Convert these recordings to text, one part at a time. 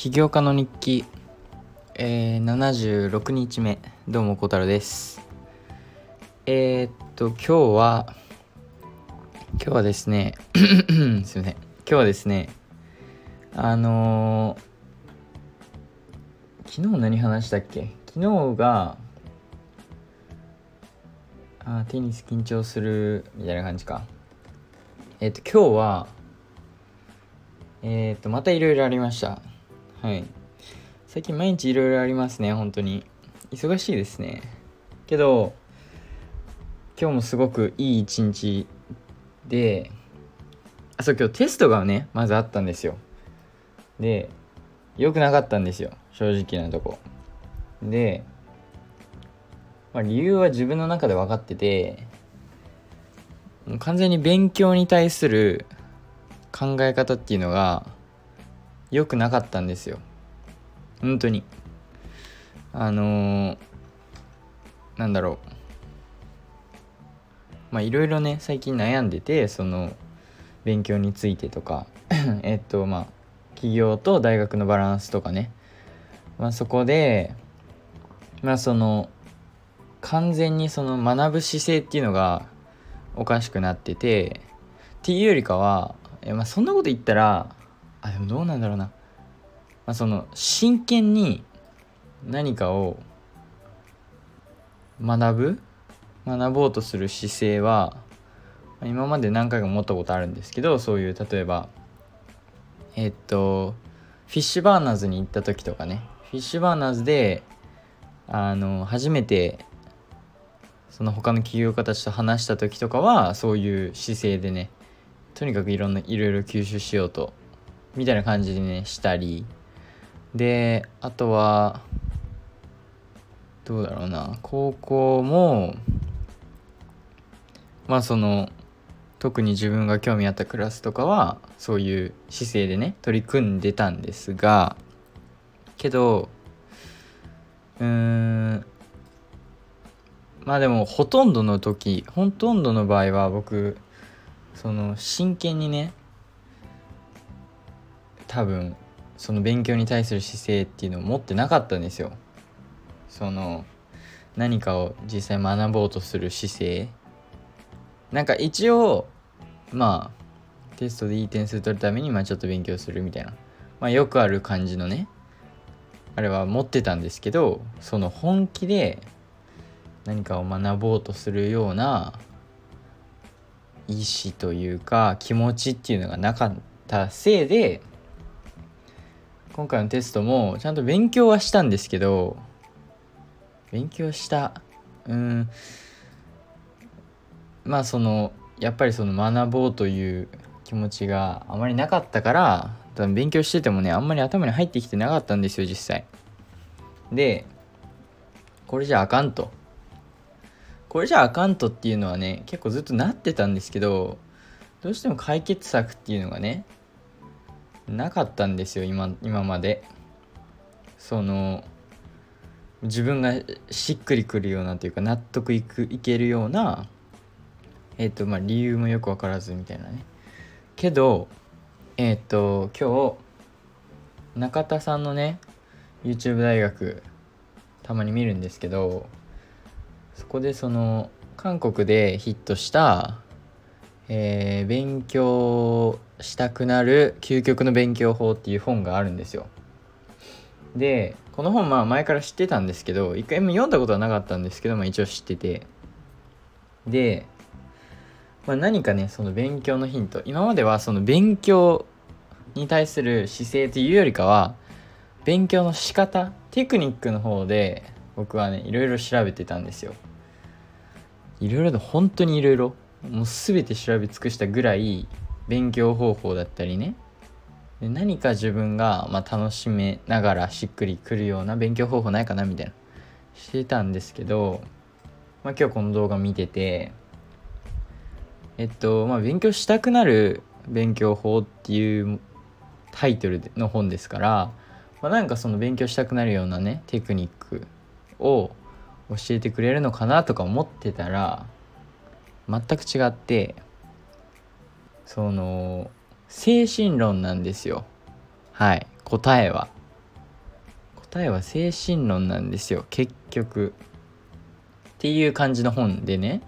起業家の日記、えー、76日目。どうも小太郎です。えー、っと今日は今日はですね すいません。今日はですねあのー、昨日何話したっけ？昨日があテニス緊張するみたいな感じか。えっと今日はえっとまたいろいろありました。はい。最近毎日いろいろありますね本当に。忙しいですね。けど今日もすごくいい一日であそう今日テストがねまずあったんですよ。で良くなかったんですよ正直なとこ。で、まあ、理由は自分の中で分かってて完全に勉強に対する考え方っていうのが良くなかったんですよ。本当に。あのー、なんだろう。まあいろいろね最近悩んでてその勉強についてとか。えっとまあ企業と大学のバランスとかね。まあそこでまあその完全にその学ぶ姿勢っていうのがおかしくなってて。っていうよりかはえまあそんなこと言ったらあでもどうなんだろうな、まあ、その真剣に何かを学ぶ学ぼうとする姿勢は今まで何回か持ったことあるんですけどそういう例えばえっとフィッシュバーナーズに行った時とかね。フィッシュバーナーズであの初めてその他の起業家たちと話した時とかはそういう姿勢でねとにかくいろんないろいろ吸収しようとみたいな感じでねしたり。であとはどうだろうな。高校もまあその特に自分が興味あったクラスとかはそういう姿勢でね取り組んでたんですが。けどうーんまあでもほとんどの時ほとんどの場合は僕その真剣にね多分その勉強に対する姿勢っていうのを持ってなかったんですよ。その何かを実際学ぼうとする姿勢。なんか一応まあテストでいい点数取るためにまあちょっと勉強するみたいな。まあよくある感じのねあれは持ってたんですけどその本気で何かを学ぼうとするような意志というか気持ちっていうのがなかったせいで今回のテストもちゃんと勉強はしたんですけど勉強した。うん。まあそのやっぱりその学ぼうという気持ちがあまりなかったから多分勉強しててもねあんまり頭に入ってきてなかったんですよ実際。でこれじゃあかんと。これじゃあかんとっていうのはね結構ずっとなってたんですけどどうしても解決策っていうのがねなかったんですよ今今まで。その自分がしっくりくるようなというか納得いくいけるようなえっ、ー、とまあ理由もよく分からずみたいなね。けどえっ、ー、と今日中田さんのね YouTube 大学たまに見るんですけどそこでその韓国でヒットした、えー、勉強したくなる究極の勉強法っていう本があるんですよ。でこの本まあ前から知ってたんですけど一回も読んだことはなかったんですけど、まあ、一応知ってて。で、まあ、何かねその勉強のヒント。今まではその勉強に対する姿勢というよりかは勉強の仕方テクニックの方で僕はねいろいろ調べてたんですよ。いろいろと本当にいろいろもう全て調べ尽くしたぐらい勉強方法だったりね。で何か自分がまあ楽しめながらしっくりくるような勉強方法ないかなみたいなしてたんですけど、まあ、今日この動画見ててえっとまあ勉強したくなる勉強法っていうタイトルの本ですから、まあ、なんかその勉強したくなるようなねテクニックを教えてくれるのかなとか思ってたら全く違ってその精神論なんですよ。はい。答えは。答えは精神論なんですよ。結局。っていう感じの本でね。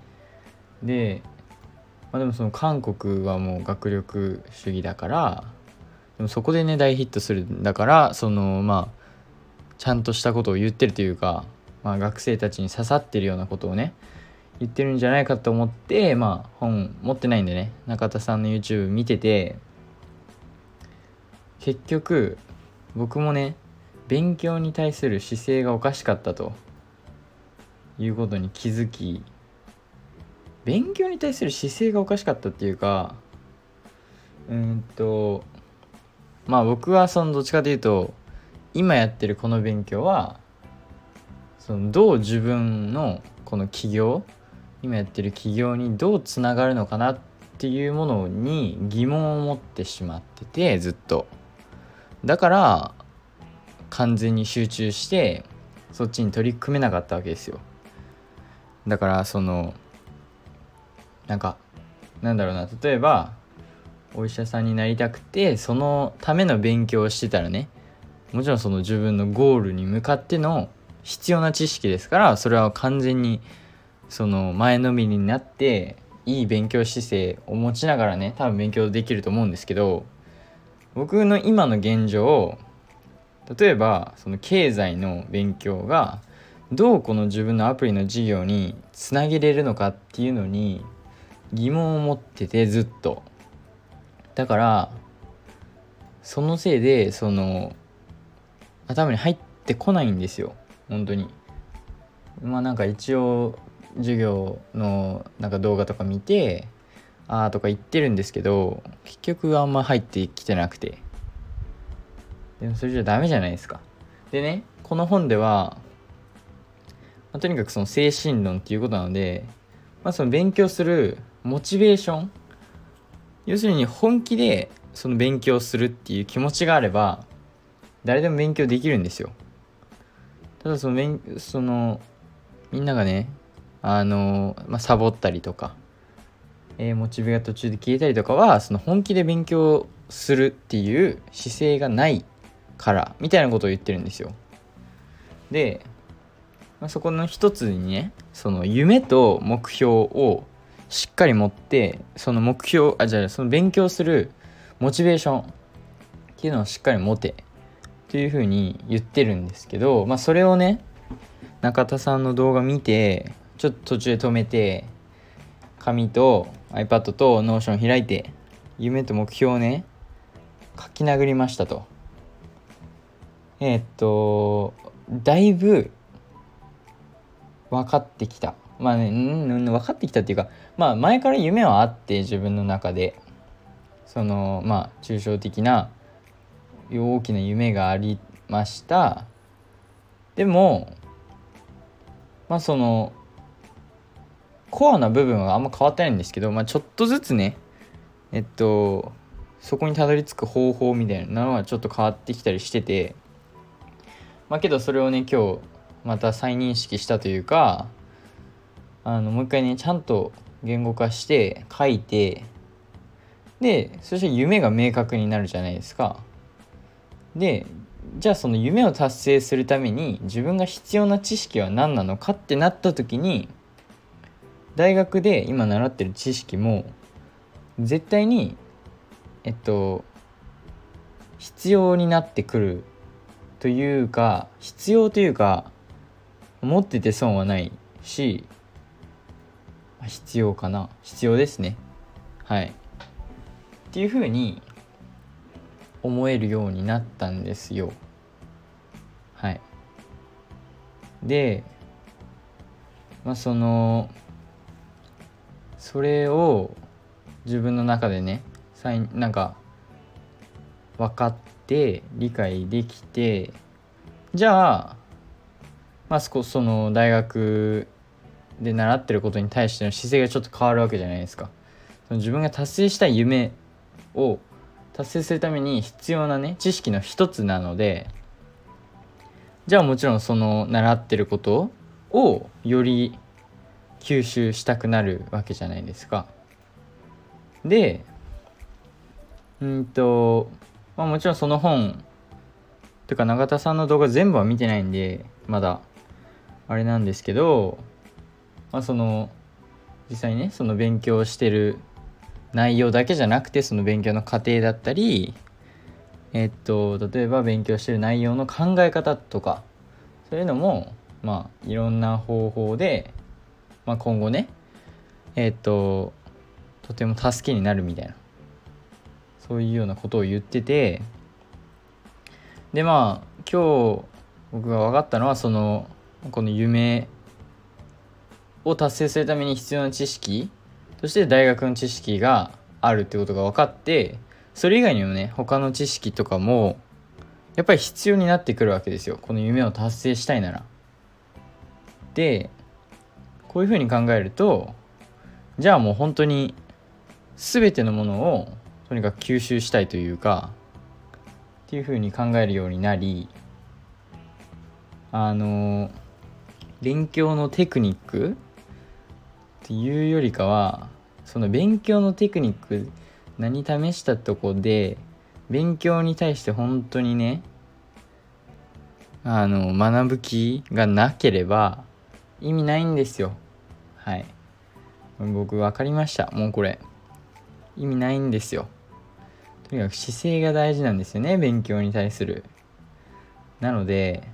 で、まあ、でもその韓国はもう学力主義だからでもそこでね大ヒットするんだからそのまあちゃんとしたことを言ってるというか、まあ、学生たちに刺さってるようなことをね言ってるんじゃないかと思ってまあ本持ってないんでね中田さんの YouTube 見てて結局僕もね勉強に対する姿勢がおかしかったと。いうことに気づき勉強に対する姿勢がおかしかったっていうかうんとまあ僕はそのどっちかというと今やってるこの勉強はそのどう自分のこの起業今やってる起業にどうつながるのかなっていうものに疑問を持ってしまっててずっと。だから完全に集中してそっちに取り組めなかったわけですよ。だからそのなんかなんだろうな例えばお医者さんになりたくてそのための勉強をしてたらねもちろんその自分のゴールに向かっての必要な知識ですからそれは完全にその前のめりになっていい勉強姿勢を持ちながらね多分勉強できると思うんですけど僕の今の現状例えばその経済の勉強がどうこの自分のアプリの授業につなげれるのかっていうのに疑問を持っててずっと。だからそのせいでその頭に入ってこないんですよ。本当に。まあなんか一応授業のなんか動画とか見てああとか言ってるんですけど結局あんま入ってきてなくて。でもそれじゃダメじゃないですか。でねこの本では、まあ、とにかくその精神論っていうことなのでまあその勉強するモチベーション要するに本気でその勉強するっていう気持ちがあれば誰でも勉強できるんですよ。ただその勉そのみんながねあの、まあ、サボったりとか、えー、モチベが途中で消えたりとかはその本気で勉強するっていう姿勢がないからみたいなことを言ってるんですよ。で、まあ、そこの一つにねその夢と目標をしっかり持ってその目標あじゃあその勉強するモチベーションっていうのをしっかり持てというふうに言ってるんですけど、まあ、それをね中田さんの動画見てちょっと途中で止めて紙と iPad と Notion 開いて夢と目標をね書き殴りましたと。えー、っとだいぶ分かってきた。まあね分かってきたっていうかまあ前から夢はあって自分の中で。そのまあ抽象的な大きな夢がありました。でもまあそのコアな部分はあんま変わってないんですけど、まあ、ちょっとずつねえっとそこにたどり着く方法みたいなのはちょっと変わってきたりしててまあけどそれをね今日また再認識したというかあのもう一回ねちゃんと言語化して書いてでそして夢が明確になるじゃないですか。でじゃあその夢を達成するために自分が必要な知識は何なのかってなった時に大学で今習ってる知識も絶対にえっと必要になってくるというか必要というか持ってて損はないし必要かな。必要ですね。はい。っていうふうに思えるようになったんですよ。はい。でまあそのそれを自分の中でねなんか分かって理解できてじゃあまあその大学で習ってることに対しての姿勢がちょっと変わるわけじゃないですか。その自分が達成したい夢を達成するために必要なね知識の一つなのでじゃあもちろんその習ってることをより吸収したくなるわけじゃないですか。でうんと、まあ、もちろんその本てか永田さんの動画全部は見てないんでまだあれなんですけどまあその実際ねその勉強してる内容だけじゃなくてその勉強の過程だったりえっと例えば勉強してる内容の考え方とかそういうのもまあいろんな方法で、まあ、今後ねえっととても助けになるみたいなそういうようなことを言っててでまあ今日僕が分かったのはそのこの夢を達成するために必要な知識そして大学の知識があるってことが分かってそれ以外にもね他の知識とかもやっぱり必要になってくるわけですよこの夢を達成したいなら。でこういうふうに考えるとじゃあもう本当に全てのものをとにかく吸収したいというかっていうふうに考えるようになりあの勉強のテクニックっていうよりかはその勉強のテクニック何試したとこで勉強に対して本当にねあの学ぶ気がなければ意味ないんですよ。はい。僕分かりました。もうこれ。意味ないんですよ。とにかく姿勢が大事なんですよね。勉強に対する。なので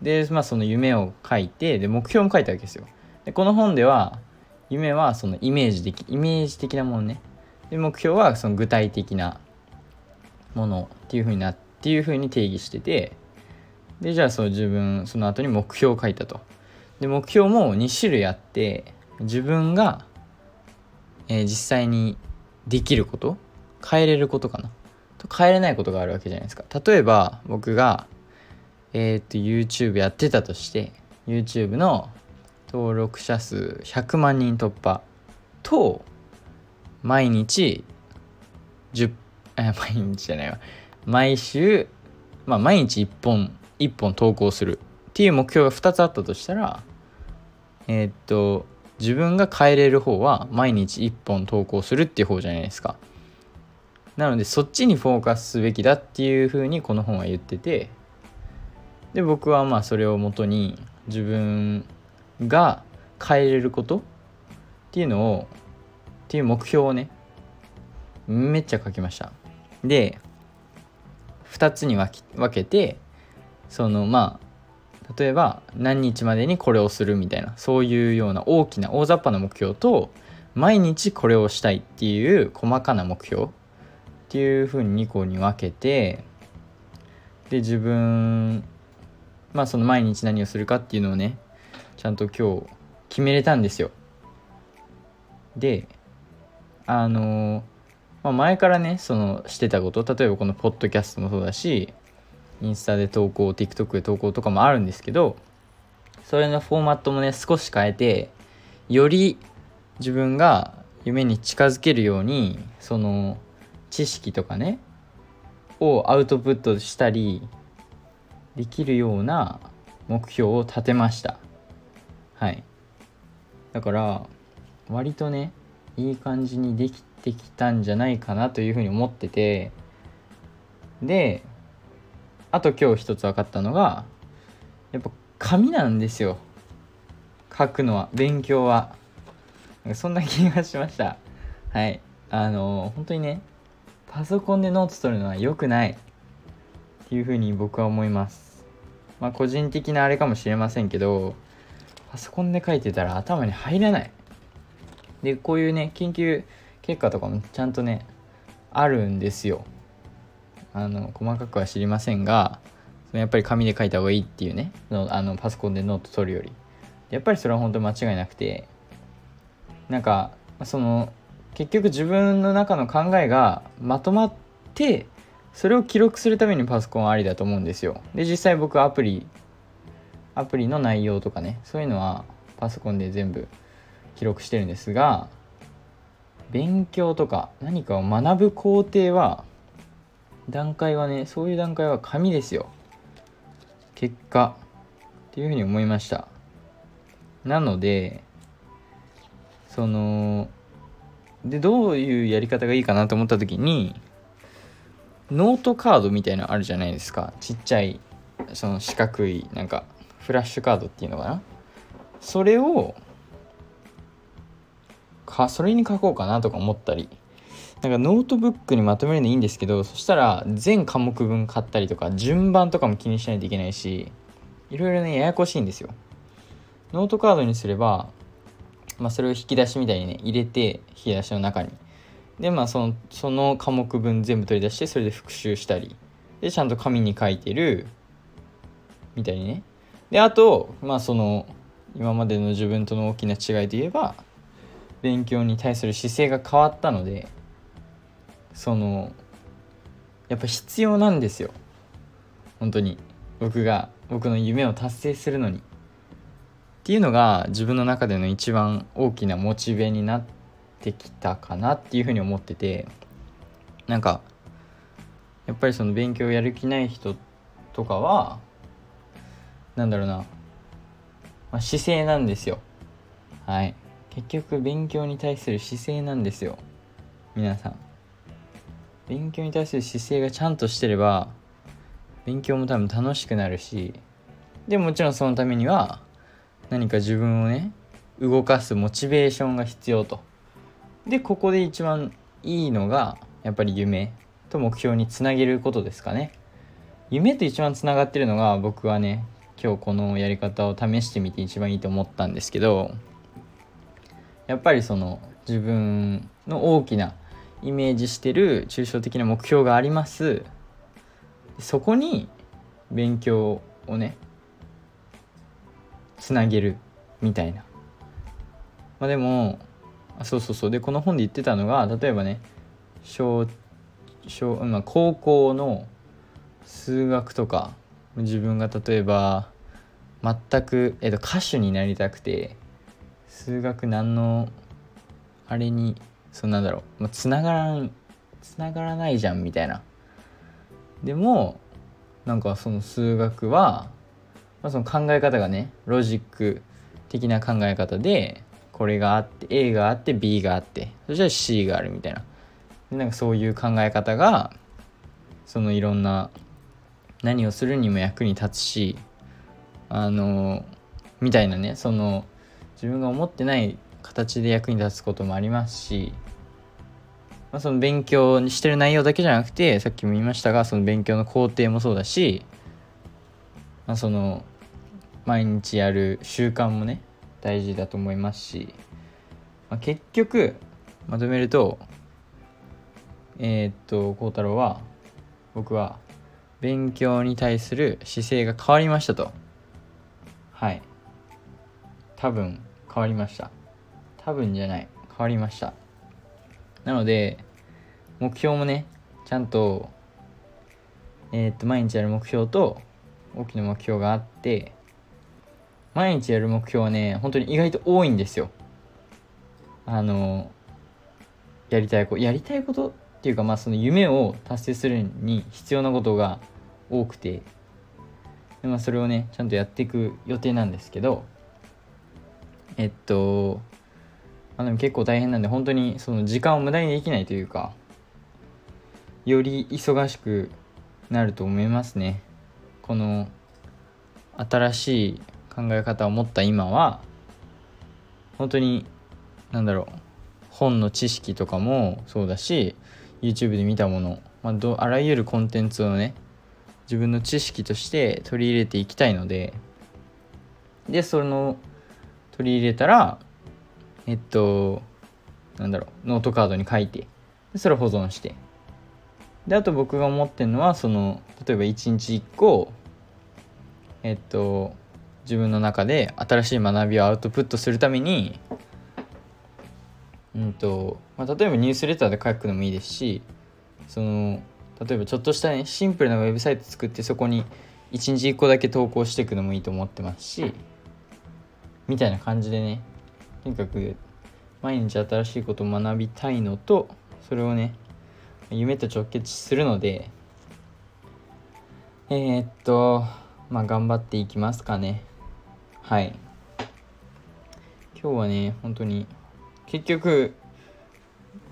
でまあその夢を書いてで目標も書いたわけですよ。でこの本では夢はそのイメージ的イメージ的なものね。で目標はその具体的なものっていうふうになっていうふうに定義してて。でじゃあそう自分その後に目標を書いたと。で目標も2種類あって自分が、えー、実際にできること変えれることかな。と変えれないことがあるわけじゃないですか。例えば僕がえっ、と YouTube やってたとして YouTube の登録者数100万人突破と毎日10え 毎日じゃないわ。毎週まあ毎日1本1本投稿する。っていう目標が2つあったとしたらえー、っと自分が変えれる方は毎日1本投稿するっていう方じゃないですか。なのでそっちにフォーカスすべきだっていうふうにこの本は言っててで僕はまあそれをもとに自分が変えれることっていうのをっていう目標をねめっちゃ書きました。で2つに分けてそのまあ例えば何日までにこれをするみたいなそういうような大きな大雑把な目標と毎日これをしたいっていう細かな目標っていうふうに2個に分けてで自分まあその毎日何をするかっていうのをねちゃんと今日決めれたんですよ。であのまあ、前からねそのしてたこと例えばこのポッドキャストもそうだしインスタで投稿 TikTok で投稿とかもあるんですけどそれのフォーマットもね少し変えてより自分が夢に近づけるようにその知識とかねをアウトプットしたりできるような目標を立てました。はい。だから割とねいい感じにできてきたんじゃないかなというふうに思っててであと今日一つ分かったのがやっぱ紙なんですよ。書くのは勉強は。そんな気がしました。はい。あの本当にねパソコンでノート取るのは良くない。っていうふうに僕は思います。まあ個人的なあれかもしれませんけどパソコンで書いてたら頭に入らない。でこういうね研究結果とかもちゃんとねあるんですよ。あの細かくは知りませんがやっぱり紙で書いた方がいいっていうねあのパソコンでノート取るより。やっぱりそれは本当に間違いなくて。なんかその結局自分の中の考えがまとまってそれを記録するためにパソコンありだと思うんですよ。で実際僕アプリアプリの内容とかねそういうのはパソコンで全部記録してるんですが勉強とか何かを学ぶ工程は段階はねそういう段階は紙ですよ。結果。っていうふうに思いました。なのでそのでどういうやり方がいいかなと思った時にノートカードみたいなのあるじゃないですか。ちっちゃいその四角いなんかフラッシュカードっていうのかな。それをかそれに書こうかなとか思ったりなんかノートブックにまとめるのいいんですけどそしたら全科目分買ったりとか順番とかも気にしないといけないしいろいろねややこしいんですよ。ノートカードにすれば、まあ、それを引き出しみたいにね入れて引き出しの中に。でまあそのその科目分全部取り出してそれで復習したり。でちゃんと紙に書いてるみたいにね。であとまあその今までの自分との大きな違いで言えば勉強に対する姿勢が変わったのでそのやっぱ必要なんですよ。本当に。僕が僕の夢を達成するのに。っていうのが自分の中での一番大きなモチベになってきたかなっていうふうに思ってて。なんかやっぱりその勉強やる気ない人とかはなんだろうな、まあ、姿勢なんですよ。はい。結局勉強に対する姿勢なんですよ。皆さん。勉強に対する姿勢がちゃんとしてれば勉強も多分楽しくなるしでもちろんそのためには何か自分をね動かすモチベーションが必要と。でここで一番いいのがやっぱり夢と目標につなげることですかね。夢と一番つながってるのが僕はね今日このやり方を試してみて一番いいと思ったんですけどやっぱりその自分の大きなイメージしてる抽象的な目標があります。そこに勉強をねつなげるみたいな。まあでもあそうそうそう。でこの本で言ってたのが例えばね小小、まあ、高校の数学とか自分が例えば全く、えっと、歌手になりたくて数学何のあれにそんなんだろう、まあ、つながらんつながらないじゃんみたいな。でもなんかその数学は、まあ、その考え方がねロジック的な考え方でこれがあって A があって B があってそしたら C があるみたいな。でなんかそういう考え方がそのいろんな何をするにも役に立つしあのみたいなね。その自分が思ってない形で役に立つこともありますし、まあ、その勉強にしてる内容だけじゃなくてさっきも言いましたがその勉強の工程もそうだし、まあ、その毎日やる習慣もね大事だと思いますし、まあ、結局まとめるとえー、っと孝太郎は僕は勉強に対する姿勢が変わりましたと。はい。多分変わりました。多分じゃない。変わりました。なので目標もねちゃんとえー、っと毎日やる目標と大きな目標があって毎日やる目標はね本当に意外と多いんですよ。あのやりたいことやりたいことっていうかまあその夢を達成するに必要なことが多くてで、まあ、それをねちゃんとやっていく予定なんですけどえっと、あ、でも結構大変なんで本当にその時間を無駄にできないというかより忙しくなると思いますね。この新しい考え方を持った今は本当に何だろう本の知識とかもそうだし YouTube で見たもの、まあ、どあらゆるコンテンツをね自分の知識として取り入れていきたいのででその取り入れたらえっとなんだろうノートカードに書いてそれを保存して。であと僕が思ってるのはその例えば1日1個えっと自分の中で新しい学びをアウトプットするためにうんとまあ、例えばニュースレターで書くのもいいですしその例えばちょっとしたねシンプルなウェブサイト作ってそこに1日1個だけ投稿していくのもいいと思ってますしみたいな感じでねとにかく毎日新しいことを学びたいのとそれをね夢と直結するのでえー、っとまあ頑張っていきますかね。はい。今日はね本当に結局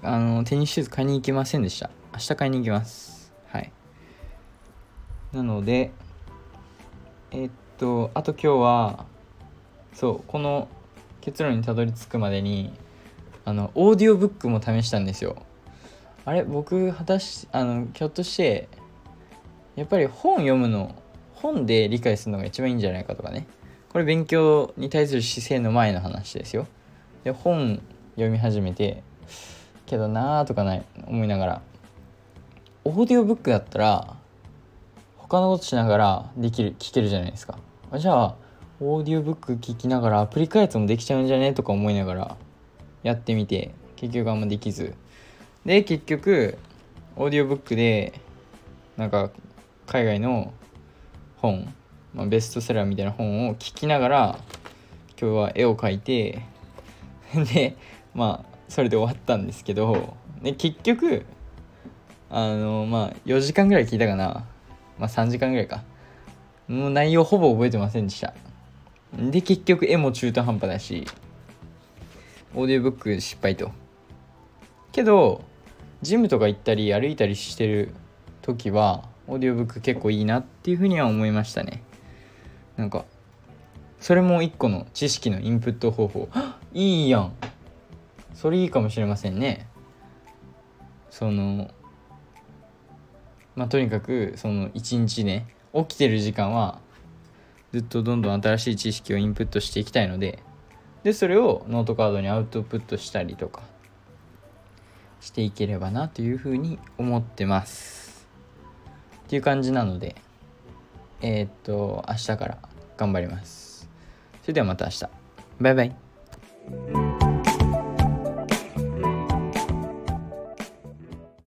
あのテニスシューズ買いに行きませんでした。明日買いに行きます。はい。なのでえっとあと今日はそうこの結論にたどり着くまでにあのオーディオブックも試したんですよ。あれ僕果たしあのひょっとしてやっぱり本読むの本で理解するのが一番いいんじゃないかとかね。これ勉強に対する姿勢の前の話ですよ。で本読み始めてけどなーとかない思いながら。オーディオブックだったら他のことしながらできる聞けるじゃないですか。じゃあオーディオブック聞きながらアプリ開発もできちゃうんじゃねとか思いながらやってみて結局あんまできず。で結局オーディオブックでなんか海外の本、まあ、ベストセラーみたいな本を聞きながら今日は絵を描いて でまあそれで終わったんですけどで結局あのまあ4時間ぐらい聞いたかな。まあ3時間ぐらいか。もう内容ほぼ覚えてませんでした。で結局絵も中途半端だしオーディオブック失敗と。けどジムとか行ったり歩いたりしてる時はオーディオブック結構いいなっていうふうには思いましたね。なんかそれも一個の知識のインプット方法。いいやん。それいいかもしれませんね。そのまあとにかくその一日ね起きてる時間はずっとどんどん新しい知識をインプットしていきたいのででそれをノートカードにアウトプットしたりとかしていければなというふうに思ってます。っていう感じなのでえー、っと明日から頑張ります。それではまた明日。バイバイ。